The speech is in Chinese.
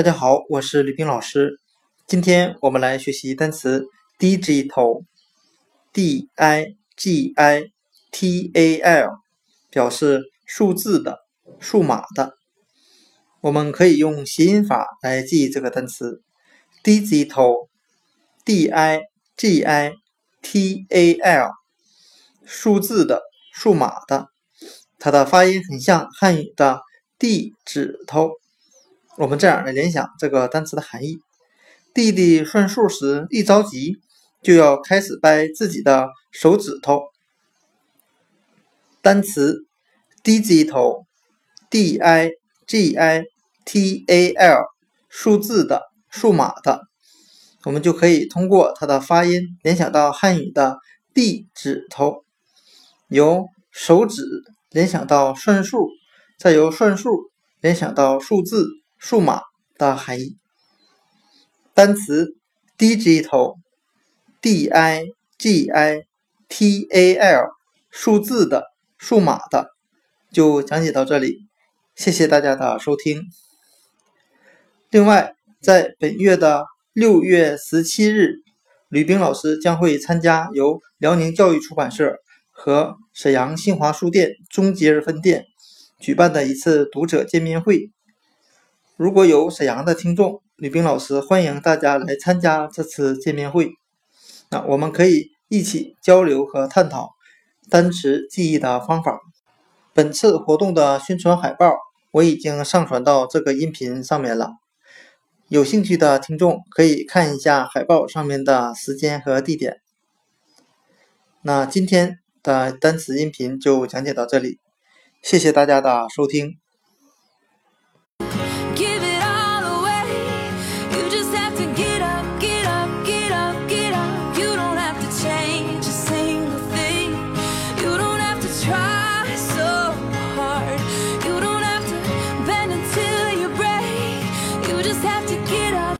大家好，我是吕冰老师。今天我们来学习单词 digital，d i g i t a l，表示数字的、数码的。我们可以用谐音法来记忆这个单词 digital，d i g i t a l，数字的、数码的。它的发音很像汉语的“地指头”。我们这样来联想这个单词的含义：弟弟算数时一着急，就要开始掰自己的手指头。单词 digital，d i g i t a l，数字的、数码的，我们就可以通过它的发音联想到汉语的“地指头”，由手指联想到算数，再由算数联想到数字。数码的含义。单词 digital，d i g i t a l，数字的、数码的，就讲解到这里。谢谢大家的收听。另外，在本月的六月十七日，吕冰老师将会参加由辽宁教育出版社和沈阳新华书店中街分店举办的一次读者见面会。如果有沈阳的听众，吕冰老师欢迎大家来参加这次见面会。那我们可以一起交流和探讨单词记忆的方法。本次活动的宣传海报我已经上传到这个音频上面了，有兴趣的听众可以看一下海报上面的时间和地点。那今天的单词音频就讲解到这里，谢谢大家的收听。Give it